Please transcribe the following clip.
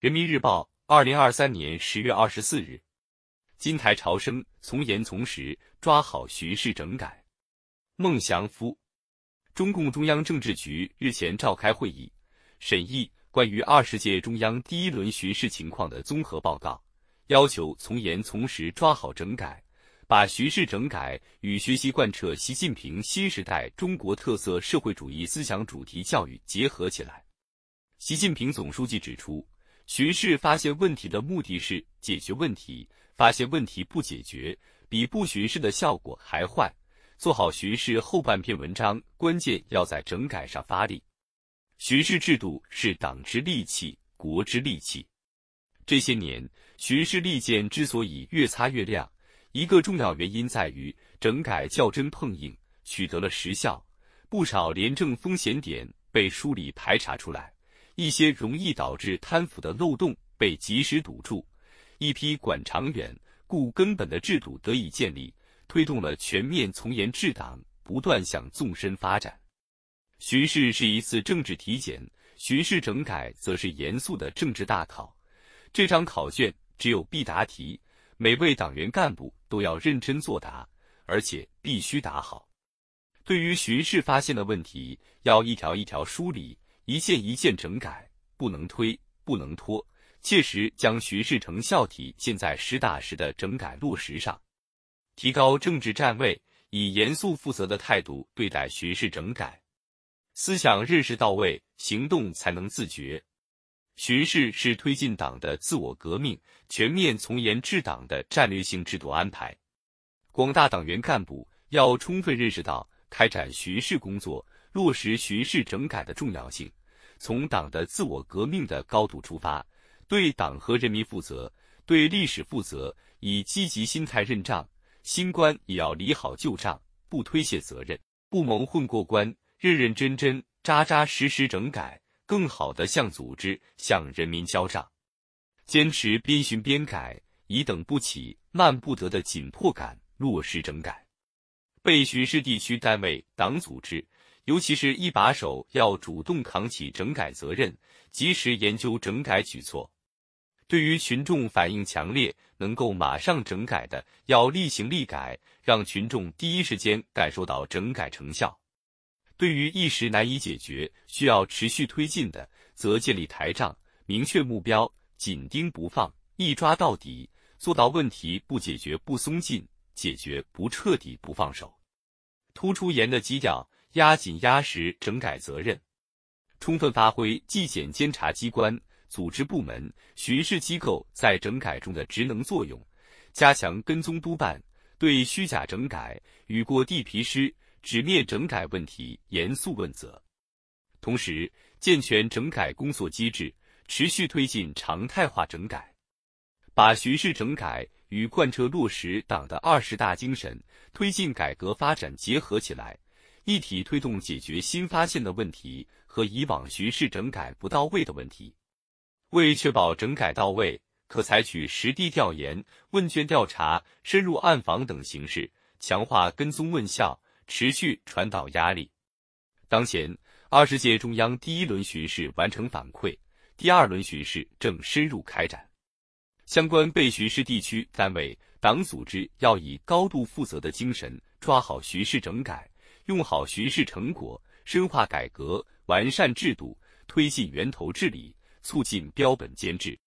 人民日报，二零二三年十月二十四日，金台潮生，从严从实，抓好巡视整改。孟祥夫，中共中央政治局日前召开会议，审议关于二十届中央第一轮巡视情况的综合报告，要求从严从实抓好整改，把巡视整改与学习贯彻习近平新时代中国特色社会主义思想主题教育结合起来。习近平总书记指出。巡视发现问题的目的是解决问题，发现问题不解决，比不巡视的效果还坏。做好巡视后半篇文章，关键要在整改上发力。巡视制度是党之利器，国之利器。这些年，巡视利剑之所以越擦越亮，一个重要原因在于整改较真碰硬，取得了实效，不少廉政风险点被梳理排查出来。一些容易导致贪腐的漏洞被及时堵住，一批管长远、顾根本的制度得以建立，推动了全面从严治党不断向纵深发展。巡视是一次政治体检，巡视整改则是严肃的政治大考。这张考卷只有必答题，每位党员干部都要认真作答，而且必须答好。对于巡视发现的问题，要一条一条梳理。一件一件整改，不能推，不能拖，切实将巡视成效体现在实打实的整改落实上，提高政治站位，以严肃负责的态度对待巡视整改，思想认识到位，行动才能自觉。巡视是推进党的自我革命、全面从严治党的战略性制度安排，广大党员干部要充分认识到开展巡视工作、落实巡视整改的重要性。从党的自我革命的高度出发，对党和人民负责，对历史负责，以积极心态认账。新官也要理好旧账，不推卸责任，不蒙混过关，认认真真、扎扎实实整改，更好地向组织、向人民交账。坚持边巡边改，以等不起、慢不得的紧迫感落实整改。被巡视地区单位、党组织。尤其是一把手要主动扛起整改责任，及时研究整改举措。对于群众反映强烈、能够马上整改的，要立行立改，让群众第一时间感受到整改成效。对于一时难以解决、需要持续推进的，则建立台账，明确目标，紧盯不放，一抓到底，做到问题不解决不松劲，解决不彻底不放手，突出严的基调。压紧压实整改责任，充分发挥纪检监察机关、组织部门、巡视机构在整改中的职能作用，加强跟踪督办，对虚假整改、雨过地皮湿、纸面整改问题严肃问责。同时，健全整改工作机制，持续推进常态化整改，把巡视整改与贯彻落实党的二十大精神、推进改革发展结合起来。一体推动解决新发现的问题和以往巡视整改不到位的问题，为确保整改到位，可采取实地调研、问卷调查、深入暗访等形式，强化跟踪问效，持续传导压力。当前，二十届中央第一轮巡视完成反馈，第二轮巡视正深入开展。相关被巡视地区单位、党组织要以高度负责的精神抓好巡视整改。用好巡视成果，深化改革，完善制度，推进源头治理，促进标本兼治。